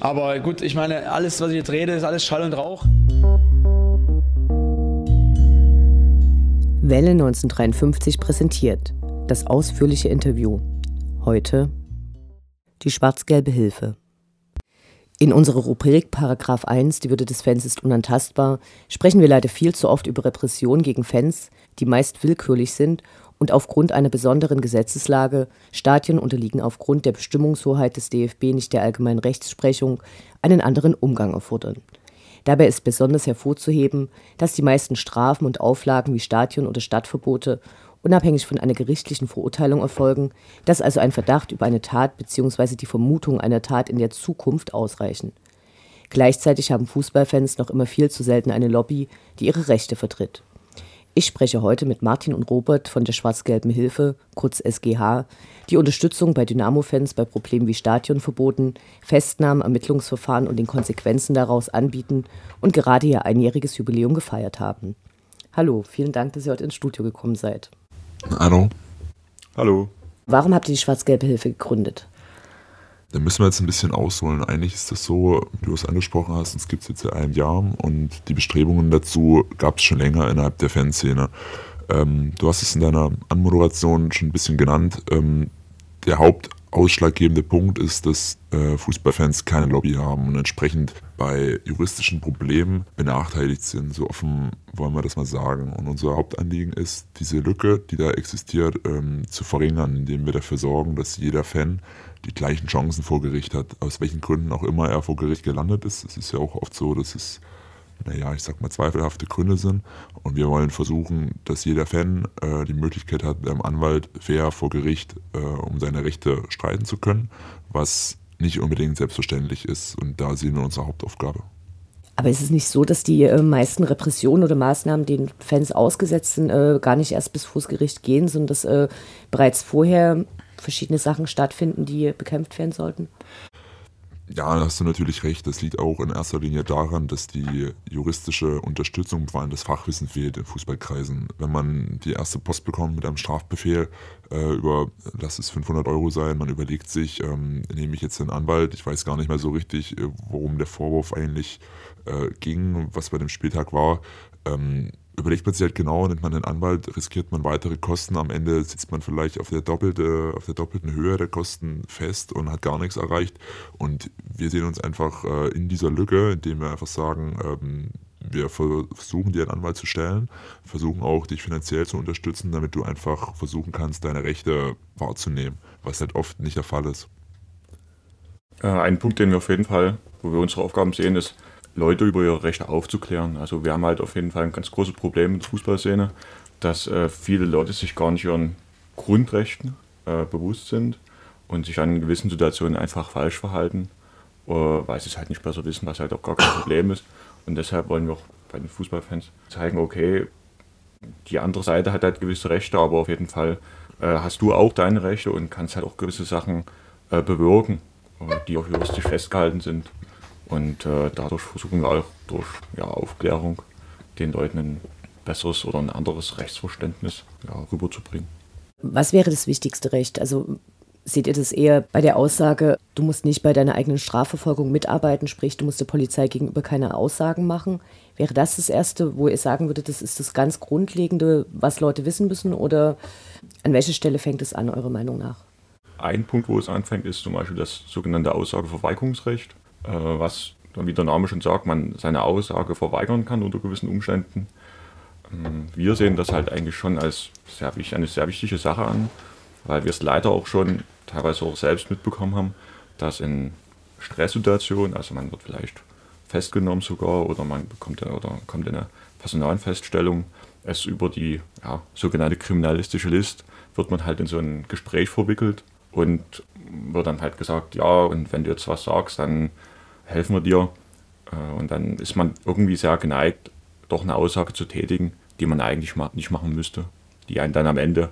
Aber gut, ich meine, alles, was ich jetzt rede, ist alles Schall und Rauch. Welle 1953 präsentiert das ausführliche Interview. Heute die schwarz-gelbe Hilfe. In unserer Rubrik Paragraph 1, die Würde des Fans ist unantastbar, sprechen wir leider viel zu oft über Repression gegen Fans, die meist willkürlich sind und aufgrund einer besonderen Gesetzeslage, Stadien unterliegen aufgrund der Bestimmungshoheit des DFB nicht der allgemeinen Rechtsprechung, einen anderen Umgang erfordern. Dabei ist besonders hervorzuheben, dass die meisten Strafen und Auflagen wie Stadion- oder Stadtverbote unabhängig von einer gerichtlichen Verurteilung erfolgen, dass also ein Verdacht über eine Tat bzw. die Vermutung einer Tat in der Zukunft ausreichen. Gleichzeitig haben Fußballfans noch immer viel zu selten eine Lobby, die ihre Rechte vertritt. Ich spreche heute mit Martin und Robert von der Schwarz-Gelben Hilfe, kurz SGH, die Unterstützung bei Dynamo-Fans bei Problemen wie Stadionverboten, Festnahmen, Ermittlungsverfahren und den Konsequenzen daraus anbieten und gerade ihr einjähriges Jubiläum gefeiert haben. Hallo, vielen Dank, dass ihr heute ins Studio gekommen seid. Hallo. Hallo. Warum habt ihr die Schwarz-Gelbe Hilfe gegründet? Da müssen wir jetzt ein bisschen ausholen. Eigentlich ist das so, wie du es angesprochen hast, uns gibt es jetzt seit einem Jahr und die Bestrebungen dazu gab es schon länger innerhalb der Fanszene. Ähm, du hast es in deiner Anmoderation schon ein bisschen genannt. Ähm, der Haupt ausschlaggebende Punkt ist, dass äh, Fußballfans keine Lobby haben und entsprechend bei juristischen Problemen benachteiligt sind. So offen wollen wir das mal sagen. Und unser Hauptanliegen ist, diese Lücke, die da existiert, ähm, zu verringern, indem wir dafür sorgen, dass jeder Fan die gleichen Chancen vor Gericht hat, aus welchen Gründen auch immer er vor Gericht gelandet ist. Es ist ja auch oft so, dass es naja, ich sag mal, zweifelhafte Gründe sind. Und wir wollen versuchen, dass jeder Fan äh, die Möglichkeit hat, einem Anwalt fair vor Gericht äh, um seine Rechte streiten zu können, was nicht unbedingt selbstverständlich ist. Und da sehen wir unsere Hauptaufgabe. Aber ist es nicht so, dass die äh, meisten Repressionen oder Maßnahmen, denen Fans ausgesetzt sind, äh, gar nicht erst bis vors Gericht gehen, sondern dass äh, bereits vorher verschiedene Sachen stattfinden, die bekämpft werden sollten? Ja, da hast du natürlich recht. Das liegt auch in erster Linie daran, dass die juristische Unterstützung, vor allem das Fachwissen fehlt in Fußballkreisen. Wenn man die erste Post bekommt mit einem Strafbefehl äh, über, lass es 500 Euro sein, man überlegt sich, ähm, nehme ich jetzt einen Anwalt? Ich weiß gar nicht mehr so richtig, äh, worum der Vorwurf eigentlich äh, ging, was bei dem Spieltag war. Ähm, überlegt man sich halt genau, nimmt man einen Anwalt, riskiert man weitere Kosten. Am Ende sitzt man vielleicht auf der, doppelte, auf der doppelten Höhe der Kosten fest und hat gar nichts erreicht. Und wir sehen uns einfach äh, in dieser Lücke, indem wir einfach sagen, ähm, wir versuchen dir einen Anwalt zu stellen, versuchen auch dich finanziell zu unterstützen, damit du einfach versuchen kannst, deine Rechte wahrzunehmen, was halt oft nicht der Fall ist. Äh, ein Punkt, den wir auf jeden Fall, wo wir unsere Aufgaben sehen, ist, Leute über ihre Rechte aufzuklären. Also wir haben halt auf jeden Fall ein ganz großes Problem in der Fußballszene, dass äh, viele Leute sich gar nicht ihren Grundrechten äh, bewusst sind und sich an gewissen Situationen einfach falsch verhalten, äh, weil sie es halt nicht besser wissen, was halt auch gar kein Problem ist. Und deshalb wollen wir auch bei den Fußballfans zeigen, okay, die andere Seite hat halt gewisse Rechte, aber auf jeden Fall äh, hast du auch deine Rechte und kannst halt auch gewisse Sachen äh, bewirken, äh, die auch juristisch festgehalten sind. Und äh, dadurch versuchen wir auch durch ja, Aufklärung den Leuten ein besseres oder ein anderes Rechtsverständnis ja, rüberzubringen. Was wäre das wichtigste Recht? Also seht ihr das eher bei der Aussage, du musst nicht bei deiner eigenen Strafverfolgung mitarbeiten, sprich, du musst der Polizei gegenüber keine Aussagen machen? Wäre das das Erste, wo ihr sagen würdet, das ist das ganz Grundlegende, was Leute wissen müssen? Oder an welcher Stelle fängt es an, eurer Meinung nach? Ein Punkt, wo es anfängt, ist zum Beispiel das sogenannte Aussageverweigerungsrecht. Äh, was wie der Name schon sagt, man seine Aussage verweigern kann unter gewissen Umständen. Ähm, wir sehen das halt eigentlich schon als sehr, eine sehr wichtige Sache an, weil wir es leider auch schon teilweise auch selbst mitbekommen haben, dass in Stresssituationen, also man wird vielleicht festgenommen sogar oder man bekommt oder kommt in eine Personalfeststellung, es über die ja, sogenannte kriminalistische List wird man halt in so ein Gespräch verwickelt und wird dann halt gesagt, ja, und wenn du jetzt was sagst, dann helfen wir dir. Äh, und dann ist man irgendwie sehr geneigt, doch eine Aussage zu tätigen, die man eigentlich nicht machen müsste, die einen dann am Ende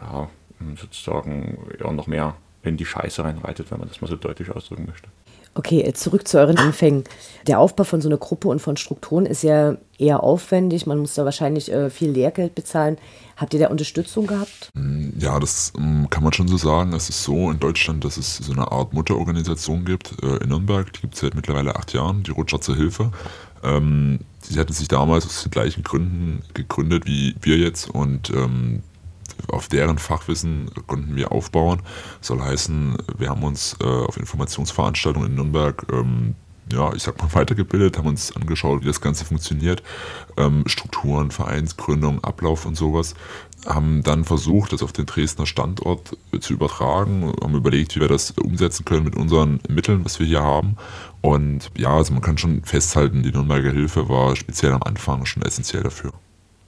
ja, sozusagen eher noch mehr in die Scheiße reinreitet, wenn man das mal so deutlich ausdrücken möchte. Okay, zurück zu euren Anfängen. Der Aufbau von so einer Gruppe und von Strukturen ist ja eher aufwendig. Man muss da wahrscheinlich äh, viel Lehrgeld bezahlen. Habt ihr da Unterstützung gehabt? Mm, ja, das ähm, kann man schon so sagen. Es ist so in Deutschland, dass es so eine Art Mutterorganisation gibt äh, in Nürnberg. Die gibt es seit mittlerweile acht Jahren, die Rot-Schwarze Hilfe. Ähm, sie hatte sich damals aus den gleichen Gründen gegründet wie wir jetzt und ähm, auf deren Fachwissen konnten wir aufbauen. Das soll heißen, wir haben uns äh, auf Informationsveranstaltungen in Nürnberg ähm, ja, ich sag mal, weitergebildet, haben uns angeschaut, wie das Ganze funktioniert, ähm, Strukturen, Vereinsgründung, Ablauf und sowas, haben dann versucht, das auf den Dresdner Standort zu übertragen, haben überlegt, wie wir das umsetzen können mit unseren Mitteln, was wir hier haben. Und ja, also man kann schon festhalten, die Nürnberger Hilfe war speziell am Anfang schon essentiell dafür.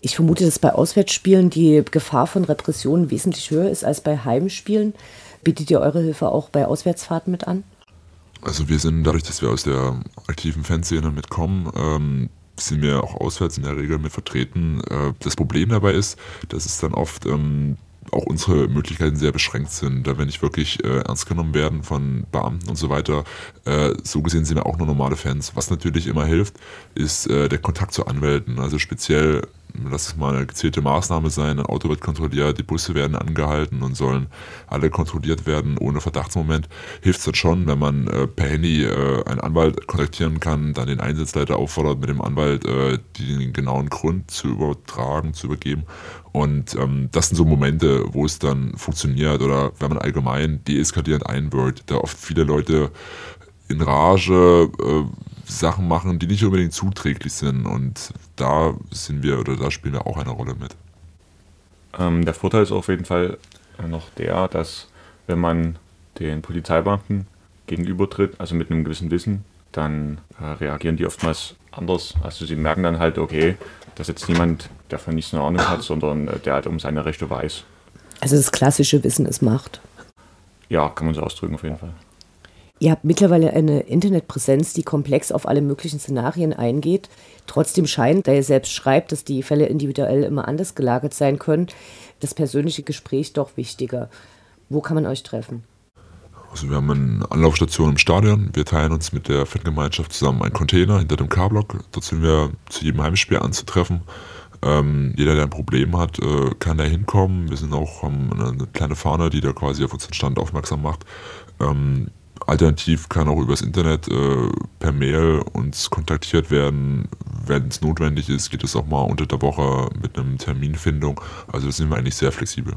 Ich vermute, dass bei Auswärtsspielen die Gefahr von Repressionen wesentlich höher ist als bei Heimspielen. Bietet ihr eure Hilfe auch bei Auswärtsfahrten mit an? Also wir sind dadurch, dass wir aus der aktiven Fanszene mitkommen, ähm, sind wir auch auswärts in der Regel mit vertreten. Äh, das Problem dabei ist, dass es dann oft ähm, auch unsere Möglichkeiten sehr beschränkt sind, da wir nicht wirklich äh, ernst genommen werden von Beamten und so weiter. Äh, so gesehen sind wir auch nur normale Fans. Was natürlich immer hilft, ist äh, der Kontakt zu Anwälten. Also speziell lass es mal eine gezielte Maßnahme sein, ein Auto wird kontrolliert, die Busse werden angehalten und sollen alle kontrolliert werden ohne Verdachtsmoment, hilft es dann schon, wenn man äh, per Handy äh, einen Anwalt kontaktieren kann, dann den Einsatzleiter auffordert, mit dem Anwalt äh, den genauen Grund zu übertragen, zu übergeben. Und ähm, das sind so Momente, wo es dann funktioniert oder wenn man allgemein deeskalierend einwirkt, da oft viele Leute in Rage äh, Sachen machen, die nicht unbedingt zuträglich sind. Und da sind wir oder da spielen wir auch eine Rolle mit. Ähm, der Vorteil ist auf jeden Fall noch der, dass wenn man den Polizeibeamten gegenübertritt, also mit einem gewissen Wissen, dann äh, reagieren die oftmals anders. Also sie merken dann halt, okay, dass jetzt niemand davon nichts eine Ahnung hat, sondern äh, der halt um seine Rechte weiß. Also das klassische Wissen ist Macht. Ja, kann man so ausdrücken auf jeden Fall. Ihr habt mittlerweile eine Internetpräsenz, die komplex auf alle möglichen Szenarien eingeht. Trotzdem scheint, da ihr selbst schreibt, dass die Fälle individuell immer anders gelagert sein können, das persönliche Gespräch doch wichtiger. Wo kann man euch treffen? Also wir haben eine Anlaufstation im Stadion. Wir teilen uns mit der Fangemeinschaft zusammen einen Container hinter dem K-Block. Dort sind wir zu jedem Heimspiel anzutreffen. Ähm, jeder, der ein Problem hat, äh, kann da hinkommen. Wir sind auch haben eine kleine Fahne, die da quasi auf unseren Stand aufmerksam macht. Ähm, Alternativ kann auch übers Internet äh, per Mail uns kontaktiert werden. Wenn es notwendig ist, geht es auch mal unter der Woche mit einem Terminfindung. Also da sind wir eigentlich sehr flexibel.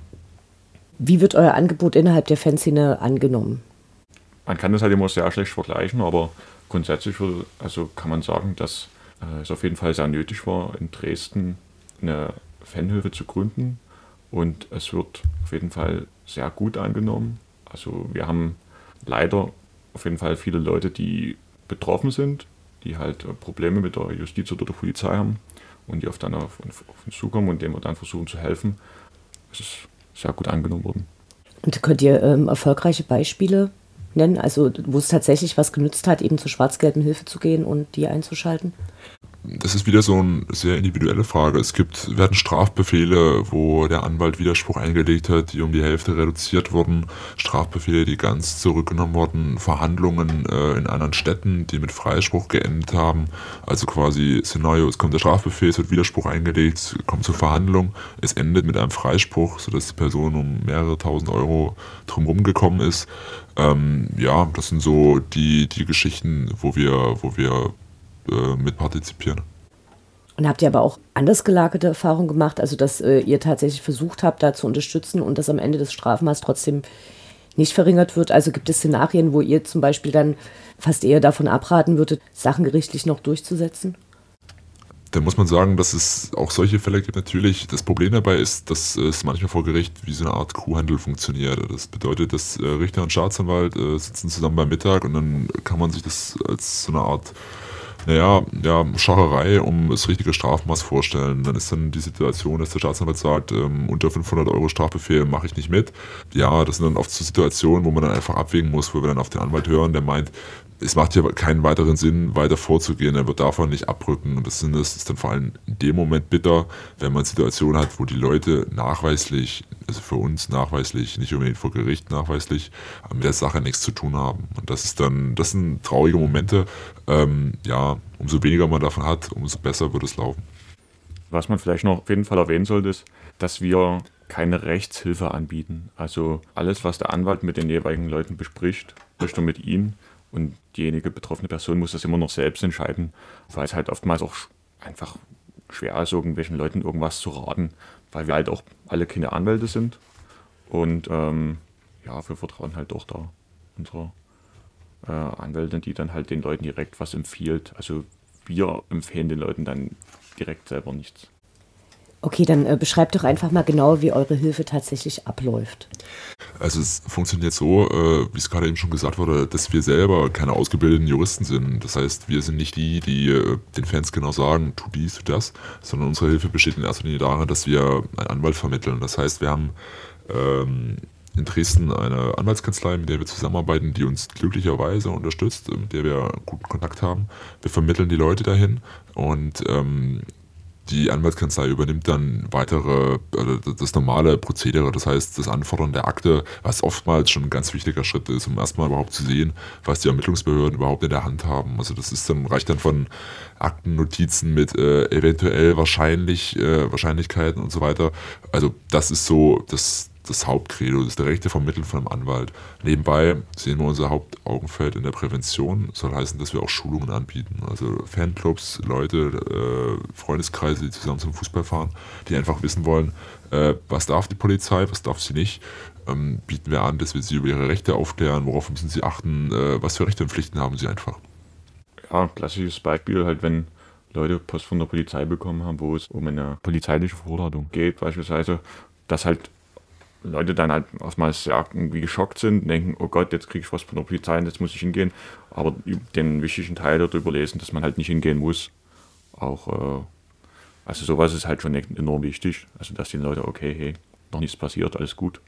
Wie wird euer Angebot innerhalb der Fanszene angenommen? Man kann das halt immer sehr schlecht vergleichen, aber grundsätzlich also kann man sagen, dass äh, es auf jeden Fall sehr nötig war, in Dresden eine Fanhilfe zu gründen. Und es wird auf jeden Fall sehr gut angenommen. Also wir haben leider auf jeden Fall viele Leute, die betroffen sind, die halt äh, Probleme mit der Justiz oder der Polizei haben und die oft dann auf, auf uns zukommen und denen wir dann versuchen zu helfen. Es ist sehr gut angenommen worden. Und könnt ihr ähm, erfolgreiche Beispiele nennen, also wo es tatsächlich was genützt hat, eben zur schwarz-gelben Hilfe zu gehen und die einzuschalten? Das ist wieder so eine sehr individuelle Frage. Es gibt, werden Strafbefehle, wo der Anwalt Widerspruch eingelegt hat, die um die Hälfte reduziert wurden, Strafbefehle, die ganz zurückgenommen wurden, Verhandlungen äh, in anderen Städten, die mit Freispruch geendet haben. Also quasi Szenario, es kommt der Strafbefehl, es wird Widerspruch eingelegt, kommt zur Verhandlung, es endet mit einem Freispruch, sodass die Person um mehrere tausend Euro drumherum gekommen ist. Ähm, ja, das sind so die, die Geschichten, wo wir, wo wir äh, mit partizipieren. Und habt ihr aber auch anders gelagerte Erfahrungen gemacht, also dass äh, ihr tatsächlich versucht habt, da zu unterstützen und dass am Ende des Strafmaß trotzdem nicht verringert wird? Also gibt es Szenarien, wo ihr zum Beispiel dann fast eher davon abraten würdet, Sachen gerichtlich noch durchzusetzen? Da muss man sagen, dass es auch solche Fälle gibt. Natürlich, das Problem dabei ist, dass es manchmal vor Gericht wie so eine Art Kuhhandel funktioniert. Das bedeutet, dass äh, Richter und Staatsanwalt äh, sitzen zusammen beim Mittag und dann kann man sich das als so eine Art naja, ja, Schacherei um das richtige Strafmaß vorstellen. Dann ist dann die Situation, dass der Staatsanwalt sagt, ähm, unter 500 Euro Strafbefehl mache ich nicht mit. Ja, das sind dann oft so Situationen, wo man dann einfach abwägen muss, wo wir dann auf den Anwalt hören, der meint, es macht ja keinen weiteren Sinn, weiter vorzugehen. Er wird davon nicht abrücken. Und das ist dann vor allem in dem Moment bitter, wenn man Situationen hat, wo die Leute nachweislich, also für uns nachweislich, nicht unbedingt vor Gericht nachweislich, mit der Sache nichts zu tun haben. Und das ist dann, das sind traurige Momente. Ähm, ja, umso weniger man davon hat, umso besser wird es laufen. Was man vielleicht noch auf jeden Fall erwähnen sollte, ist, dass wir keine Rechtshilfe anbieten. Also alles, was der Anwalt mit den jeweiligen Leuten bespricht, spricht er mit ihnen und diejenige betroffene Person muss das immer noch selbst entscheiden, weil es halt oftmals auch einfach schwer ist, irgendwelchen Leuten irgendwas zu raten, weil wir halt auch alle keine Anwälte sind. Und ähm, ja, wir vertrauen halt doch da unserer äh, Anwältin, die dann halt den Leuten direkt was empfiehlt. Also wir empfehlen den Leuten dann direkt selber nichts. Okay, dann äh, beschreibt doch einfach mal genau, wie eure Hilfe tatsächlich abläuft. Also es funktioniert so, äh, wie es gerade eben schon gesagt wurde, dass wir selber keine ausgebildeten Juristen sind. Das heißt, wir sind nicht die, die äh, den Fans genau sagen, tu dies, tu das, sondern unsere Hilfe besteht in erster Linie darin, dass wir einen Anwalt vermitteln. Das heißt, wir haben ähm, in Dresden eine Anwaltskanzlei, mit der wir zusammenarbeiten, die uns glücklicherweise unterstützt, mit der wir guten Kontakt haben. Wir vermitteln die Leute dahin und ähm, die Anwaltskanzlei übernimmt dann weitere, also das normale Prozedere, das heißt das Anfordern der Akte, was oftmals schon ein ganz wichtiger Schritt ist, um erstmal überhaupt zu sehen, was die Ermittlungsbehörden überhaupt in der Hand haben. Also das ist dann, reicht dann von Aktennotizen mit äh, eventuell wahrscheinlich, äh, Wahrscheinlichkeiten und so weiter. Also das ist so das, das Hauptcredo, das direkte Vermitteln von einem Anwalt. Nebenbei sehen wir unser Hauptaugenfeld in der Prävention. Soll heißen, dass wir auch Schulungen anbieten. Also Fanclubs, Leute, äh, Freundeskreise, die zusammen zum Fußball fahren, die einfach wissen wollen, äh, was darf die Polizei, was darf sie nicht. Ähm, bieten wir an, dass wir sie über ihre Rechte aufklären, worauf müssen sie achten, äh, was für Rechte und Pflichten haben sie einfach. Ja, klassisches Beispiel halt, wenn Leute Post von der Polizei bekommen haben, wo es um eine polizeiliche Vorladung geht, beispielsweise, dass halt Leute dann halt oftmals ja, irgendwie geschockt sind denken, oh Gott, jetzt kriege ich was von der Polizei und jetzt muss ich hingehen. Aber den wichtigen Teil darüber lesen, dass man halt nicht hingehen muss. Auch, äh, also sowas ist halt schon enorm wichtig. Also dass die Leute, okay, hey, noch nichts passiert, alles gut.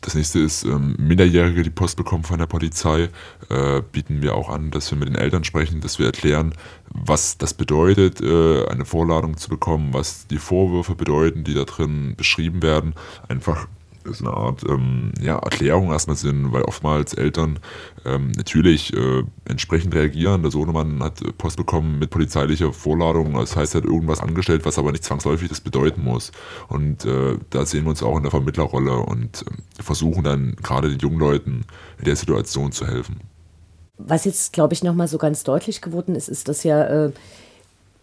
Das nächste ist, ähm, Minderjährige, die Post bekommen von der Polizei, äh, bieten wir auch an, dass wir mit den Eltern sprechen, dass wir erklären, was das bedeutet, äh, eine Vorladung zu bekommen, was die Vorwürfe bedeuten, die da drin beschrieben werden. Einfach ist eine Art ähm, ja, Erklärung erstmal sind, weil oftmals Eltern ähm, natürlich äh, entsprechend reagieren. Der Sohnemann hat Post bekommen mit polizeilicher Vorladung, das heißt, er hat irgendwas angestellt, was aber nicht zwangsläufig das bedeuten muss. Und äh, da sehen wir uns auch in der Vermittlerrolle und äh, versuchen dann gerade den jungen Leuten in der Situation zu helfen. Was jetzt, glaube ich, nochmal so ganz deutlich geworden ist, ist, dass ja äh,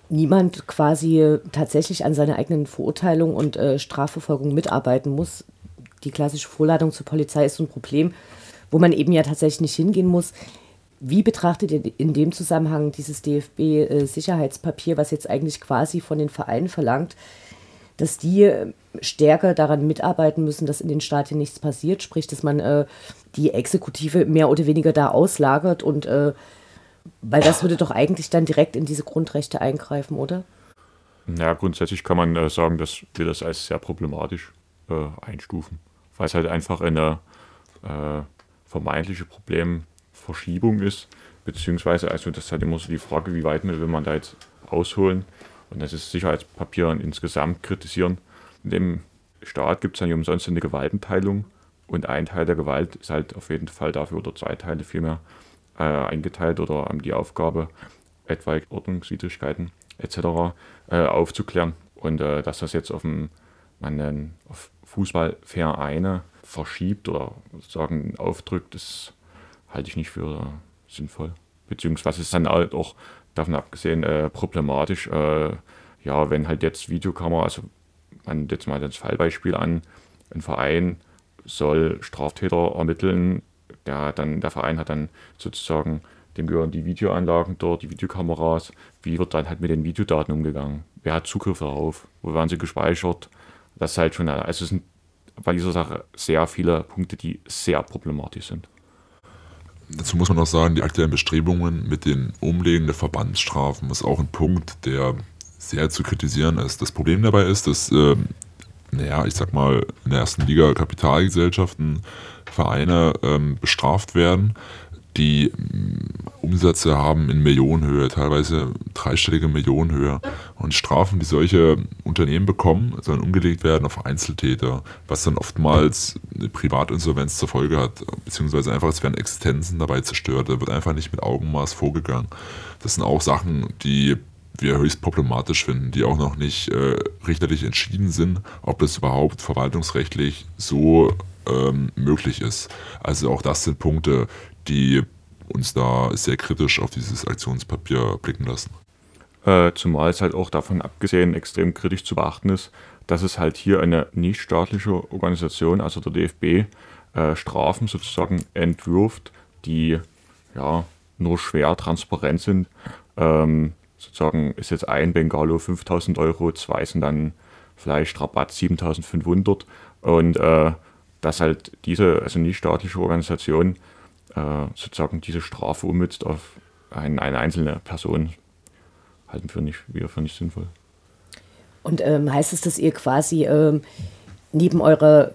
niemand quasi tatsächlich an seiner eigenen Verurteilung und äh, Strafverfolgung mitarbeiten muss die klassische Vorladung zur Polizei ist so ein Problem, wo man eben ja tatsächlich nicht hingehen muss. Wie betrachtet ihr in dem Zusammenhang dieses DFB-Sicherheitspapier, was jetzt eigentlich quasi von den Vereinen verlangt, dass die äh, stärker daran mitarbeiten müssen, dass in den Stadien nichts passiert, sprich, dass man äh, die Exekutive mehr oder weniger da auslagert und äh, weil das würde doch eigentlich dann direkt in diese Grundrechte eingreifen, oder? Ja, grundsätzlich kann man äh, sagen, dass wir das als sehr problematisch einstufen weil es halt einfach eine äh, vermeintliche Problemverschiebung ist, beziehungsweise, also das ist halt immer so die Frage, wie weit will man da jetzt ausholen und das ist Sicherheitspapier insgesamt kritisieren. In dem Staat gibt es ja nicht umsonst eine Gewaltenteilung und ein Teil der Gewalt ist halt auf jeden Fall dafür, oder zwei Teile vielmehr, äh, eingeteilt oder haben die Aufgabe, etwaige Ordnungswidrigkeiten etc. Äh, aufzuklären. Und äh, dass das jetzt auf, dem, man, auf Fußballvereine verschiebt oder sozusagen aufdrückt, das halte ich nicht für sinnvoll. Beziehungsweise ist dann halt auch davon abgesehen äh, problematisch, äh, ja, wenn halt jetzt Videokamera, also man jetzt mal das Fallbeispiel an, ein Verein soll Straftäter ermitteln, der dann, der Verein hat dann sozusagen, dem gehören die Videoanlagen dort, die Videokameras, wie wird dann halt mit den Videodaten umgegangen? Wer hat Zugriff darauf? Wo werden sie gespeichert? Das ist halt schon, also es sind bei dieser Sache sehr viele Punkte, die sehr problematisch sind. Dazu muss man auch sagen, die aktuellen Bestrebungen mit den Umlegen der Verbandsstrafen ist auch ein Punkt, der sehr zu kritisieren ist. Das Problem dabei ist, dass, äh, naja, ich sag mal, in der ersten Liga Kapitalgesellschaften, Vereine ähm, bestraft werden, die mm, Umsätze haben in Millionenhöhe, teilweise dreistellige Millionenhöhe. Und Strafen, die solche Unternehmen bekommen, sollen umgelegt werden auf Einzeltäter, was dann oftmals eine Privatinsolvenz zur Folge hat, beziehungsweise einfach, es werden Existenzen dabei zerstört. Da wird einfach nicht mit Augenmaß vorgegangen. Das sind auch Sachen, die wir höchst problematisch finden, die auch noch nicht äh, richterlich entschieden sind, ob das überhaupt verwaltungsrechtlich so ähm, möglich ist. Also auch das sind Punkte, die uns da sehr kritisch auf dieses Aktionspapier blicken lassen. Äh, zumal es halt auch davon abgesehen extrem kritisch zu beachten ist, dass es halt hier eine nichtstaatliche Organisation, also der DFB, äh, Strafen sozusagen entwirft, die ja nur schwer transparent sind. Ähm, sozusagen ist jetzt ein Bengalo 5000 Euro, zwei sind dann vielleicht Rabatt 7500 und äh, dass halt diese, also nichtstaatliche Organisation äh, sozusagen diese Strafe ummützt auf ein, eine einzelne Person, halten wir nicht, wir für nicht sinnvoll. Und ähm, heißt es, dass ihr quasi ähm, neben eurer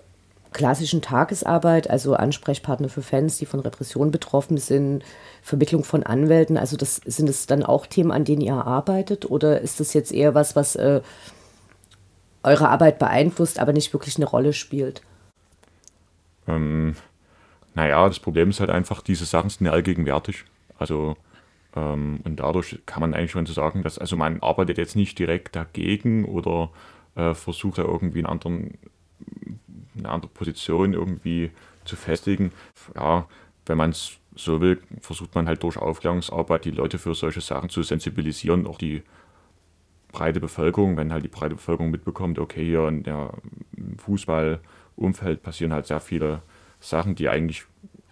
klassischen Tagesarbeit, also Ansprechpartner für Fans, die von Repression betroffen sind, Vermittlung von Anwälten, also das sind es dann auch Themen, an denen ihr arbeitet, oder ist das jetzt eher was, was äh, eure Arbeit beeinflusst, aber nicht wirklich eine Rolle spielt? Ähm, naja, das Problem ist halt einfach, diese Sachen sind ja allgegenwärtig. Also, ähm, und dadurch kann man eigentlich schon so sagen, dass, also man arbeitet jetzt nicht direkt dagegen oder äh, versucht da irgendwie einen anderen, eine andere Position irgendwie zu festigen. Ja, wenn man es so will, versucht man halt durch Aufklärungsarbeit die Leute für solche Sachen zu sensibilisieren, auch die breite Bevölkerung, wenn halt die breite Bevölkerung mitbekommt, okay, hier in der Fußballumfeld passieren halt sehr viele Sachen, die eigentlich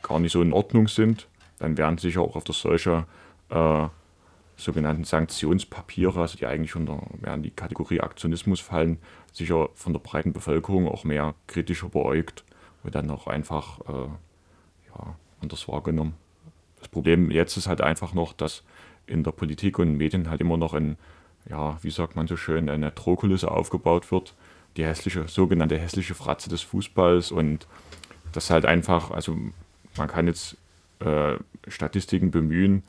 gar nicht so in Ordnung sind, dann werden sicher auch auf der solche äh, sogenannten Sanktionspapiere, also die eigentlich unter werden die Kategorie Aktionismus fallen, sicher von der breiten Bevölkerung auch mehr kritischer beäugt und dann auch einfach äh, ja, anders wahrgenommen. Das Problem jetzt ist halt einfach noch, dass in der Politik und Medien halt immer noch ein, ja, wie sagt man so schön, eine Drohkulisse aufgebaut wird, die hässliche, sogenannte hässliche Fratze des Fußballs und das halt einfach, also man kann jetzt äh, Statistiken bemühen,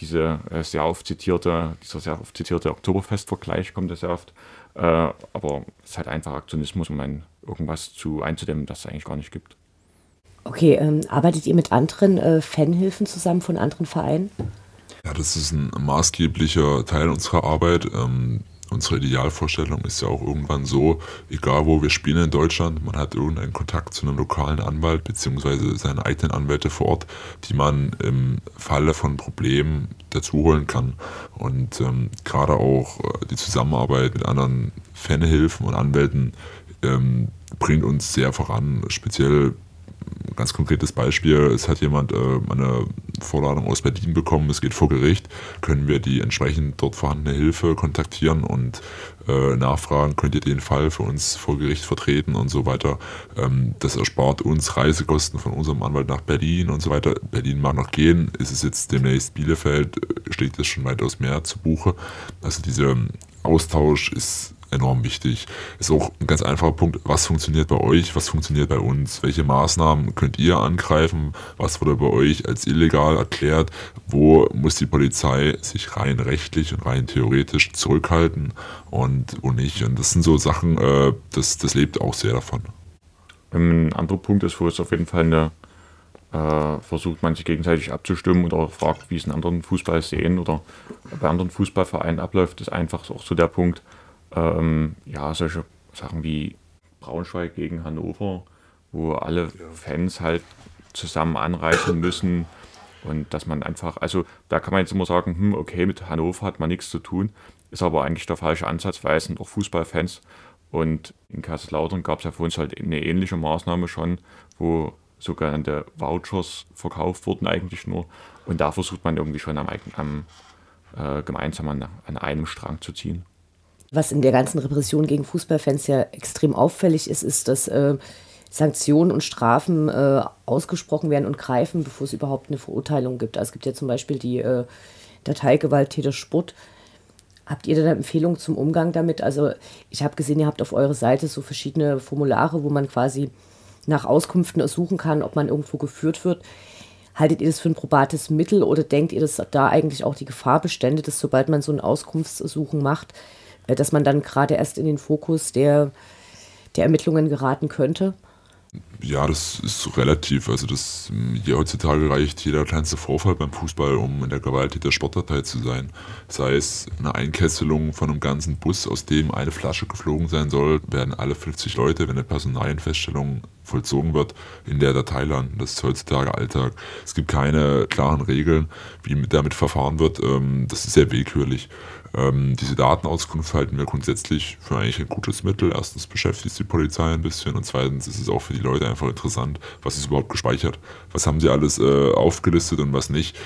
diese äh, sehr oft zitierte, dieser sehr oft zitierte Oktoberfestvergleich kommt ja sehr oft, äh, aber es ist halt einfach Aktionismus, um ein, irgendwas zu einzudämmen, das es eigentlich gar nicht gibt. Okay, ähm, arbeitet ihr mit anderen äh, Fanhilfen zusammen von anderen Vereinen? Ja, das ist ein maßgeblicher Teil unserer Arbeit. Ähm, unsere Idealvorstellung ist ja auch irgendwann so, egal wo wir spielen in Deutschland, man hat irgendeinen Kontakt zu einem lokalen Anwalt beziehungsweise seine eigenen Anwälte vor Ort, die man im Falle von Problemen dazu holen kann. Und ähm, gerade auch äh, die Zusammenarbeit mit anderen Fanhilfen und Anwälten ähm, bringt uns sehr voran, speziell ganz konkretes Beispiel, es hat jemand äh, eine Vorladung aus Berlin bekommen, es geht vor Gericht, können wir die entsprechend dort vorhandene Hilfe kontaktieren und äh, nachfragen, könnt ihr den Fall für uns vor Gericht vertreten und so weiter. Ähm, das erspart uns Reisekosten von unserem Anwalt nach Berlin und so weiter. Berlin mag noch gehen, ist es jetzt demnächst Bielefeld, schlägt es schon weitaus mehr zu Buche. Also dieser Austausch ist enorm wichtig. Ist auch ein ganz einfacher Punkt, was funktioniert bei euch, was funktioniert bei uns, welche Maßnahmen könnt ihr angreifen, was wurde bei euch als illegal erklärt, wo muss die Polizei sich rein rechtlich und rein theoretisch zurückhalten und wo nicht. Und das sind so Sachen, äh, das, das lebt auch sehr davon. Ein anderer Punkt ist, wo es auf jeden Fall eine äh, versucht man sich gegenseitig abzustimmen oder fragt, wie es in anderen Fußball sehen oder bei anderen Fußballvereinen abläuft, ist einfach auch so der Punkt, ähm, ja, solche Sachen wie Braunschweig gegen Hannover, wo alle Fans halt zusammen anreisen müssen und dass man einfach, also da kann man jetzt immer sagen, hm, okay, mit Hannover hat man nichts zu tun, ist aber eigentlich der falsche Ansatz, weil es sind auch Fußballfans und in Kaiserslautern gab es ja für uns halt eine ähnliche Maßnahme schon, wo sogenannte Vouchers verkauft wurden eigentlich nur und da versucht man irgendwie schon am, am äh, gemeinsam an, an einem Strang zu ziehen. Was in der ganzen Repression gegen Fußballfans ja extrem auffällig ist, ist, dass äh, Sanktionen und Strafen äh, ausgesprochen werden und greifen, bevor es überhaupt eine Verurteilung gibt. Also es gibt ja zum Beispiel die äh, Datei Gewalttäter Sport. Habt ihr da Empfehlungen zum Umgang damit? Also ich habe gesehen, ihr habt auf eurer Seite so verschiedene Formulare, wo man quasi nach Auskünften ersuchen kann, ob man irgendwo geführt wird. Haltet ihr das für ein probates Mittel oder denkt ihr, dass da eigentlich auch die Gefahr bestände, dass sobald man so ein Auskunftsersuchen macht, dass man dann gerade erst in den Fokus der, der Ermittlungen geraten könnte? Ja, das ist relativ. Also das hier heutzutage reicht jeder kleinste Vorfall beim Fußball, um in der Gewalt der Sportdatei zu sein. Sei es eine Einkesselung von einem ganzen Bus, aus dem eine Flasche geflogen sein soll, werden alle 50 Leute, wenn eine Personalienfeststellung vollzogen wird, in der Datei landen. Das ist heutzutage Alltag. Es gibt keine klaren Regeln, wie damit verfahren wird. Ähm, das ist sehr willkürlich. Ähm, diese Datenauskunft halten wir grundsätzlich für eigentlich ein gutes Mittel. Erstens beschäftigt die Polizei ein bisschen und zweitens ist es auch für die Leute einfach interessant, was ist überhaupt gespeichert, was haben sie alles äh, aufgelistet und was nicht.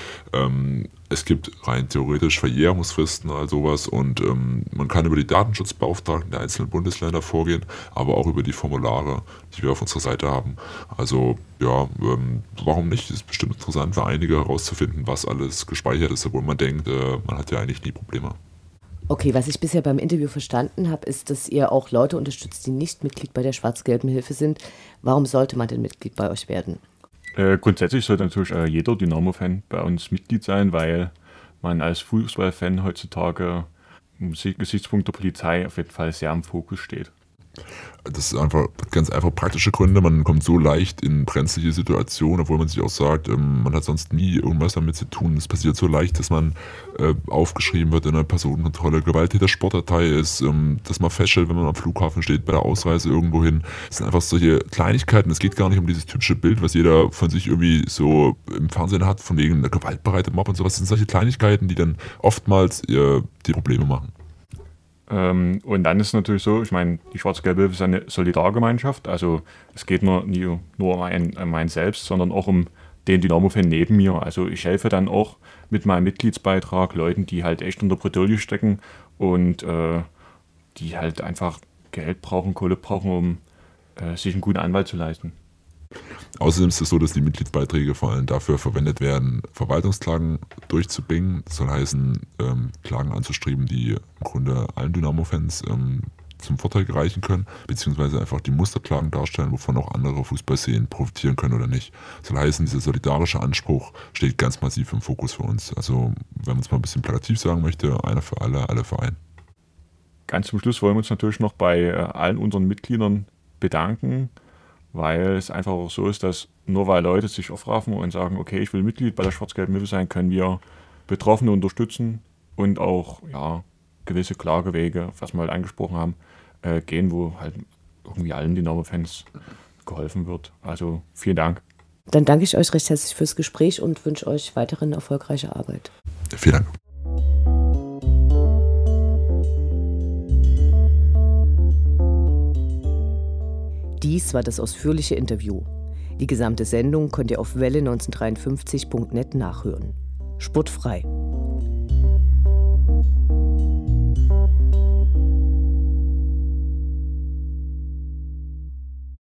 Es gibt rein theoretisch Verjährungsfristen, all sowas und ähm, man kann über die Datenschutzbeauftragten der einzelnen Bundesländer vorgehen, aber auch über die Formulare, die wir auf unserer Seite haben. Also ja, ähm, warum nicht? Es ist bestimmt interessant für einige herauszufinden, was alles gespeichert ist, obwohl man denkt, äh, man hat ja eigentlich nie Probleme. Okay, was ich bisher beim Interview verstanden habe, ist, dass ihr auch Leute unterstützt, die nicht Mitglied bei der Schwarz-Gelben Hilfe sind. Warum sollte man denn Mitglied bei euch werden? Äh, grundsätzlich sollte natürlich äh, jeder Dynamo-Fan bei uns Mitglied sein, weil man als Fußballfan heutzutage im Gesichtspunkt der Polizei auf jeden Fall sehr im Fokus steht. Das ist einfach ganz einfach praktische Gründe. Man kommt so leicht in brenzliche Situationen, obwohl man sich auch sagt, ähm, man hat sonst nie irgendwas damit zu tun. Es passiert so leicht, dass man äh, aufgeschrieben wird in einer Personenkontrolle, Gewalttäter Sportdatei ist, ähm, dass man feststellt, wenn man am Flughafen steht, bei der Ausreise irgendwo hin. Es sind einfach solche Kleinigkeiten. Es geht gar nicht um dieses typische Bild, was jeder von sich irgendwie so im Fernsehen hat, von wegen einer gewaltbereite Mob und sowas. Das sind solche Kleinigkeiten, die dann oftmals äh, die Probleme machen. Ähm, und dann ist es natürlich so, ich meine, die Schwarz-Gelbe ist eine Solidargemeinschaft. Also es geht nur, nie, nur um einen selbst, sondern auch um den Dynamo-Fan neben mir. Also ich helfe dann auch mit meinem Mitgliedsbeitrag Leuten, die halt echt unter Bredouille stecken und äh, die halt einfach Geld brauchen, Kohle brauchen, um äh, sich einen guten Anwalt zu leisten. Außerdem ist es so, dass die Mitgliedsbeiträge vor allem dafür verwendet werden, Verwaltungsklagen durchzubringen. Das soll heißen, ähm, Klagen anzustreben, die im Grunde allen Dynamo-Fans ähm, zum Vorteil gereichen können, beziehungsweise einfach die Musterklagen darstellen, wovon auch andere Fußballszenen profitieren können oder nicht. Das soll heißen, dieser solidarische Anspruch steht ganz massiv im Fokus für uns. Also, wenn man es mal ein bisschen plakativ sagen möchte, einer für alle, alle für einen. Ganz zum Schluss wollen wir uns natürlich noch bei äh, allen unseren Mitgliedern bedanken weil es einfach auch so ist, dass nur weil Leute sich aufraffen und sagen, okay, ich will Mitglied bei der Schwarz-Gelben Hilfe sein, können wir Betroffene unterstützen und auch ja, gewisse Klagewege, was wir halt angesprochen haben, äh, gehen, wo halt irgendwie allen Dynamo-Fans geholfen wird. Also vielen Dank. Dann danke ich euch recht herzlich fürs Gespräch und wünsche euch weiterhin erfolgreiche Arbeit. Vielen Dank. Dies war das ausführliche Interview. Die gesamte Sendung könnt ihr auf welle1953.net nachhören. Sportfrei.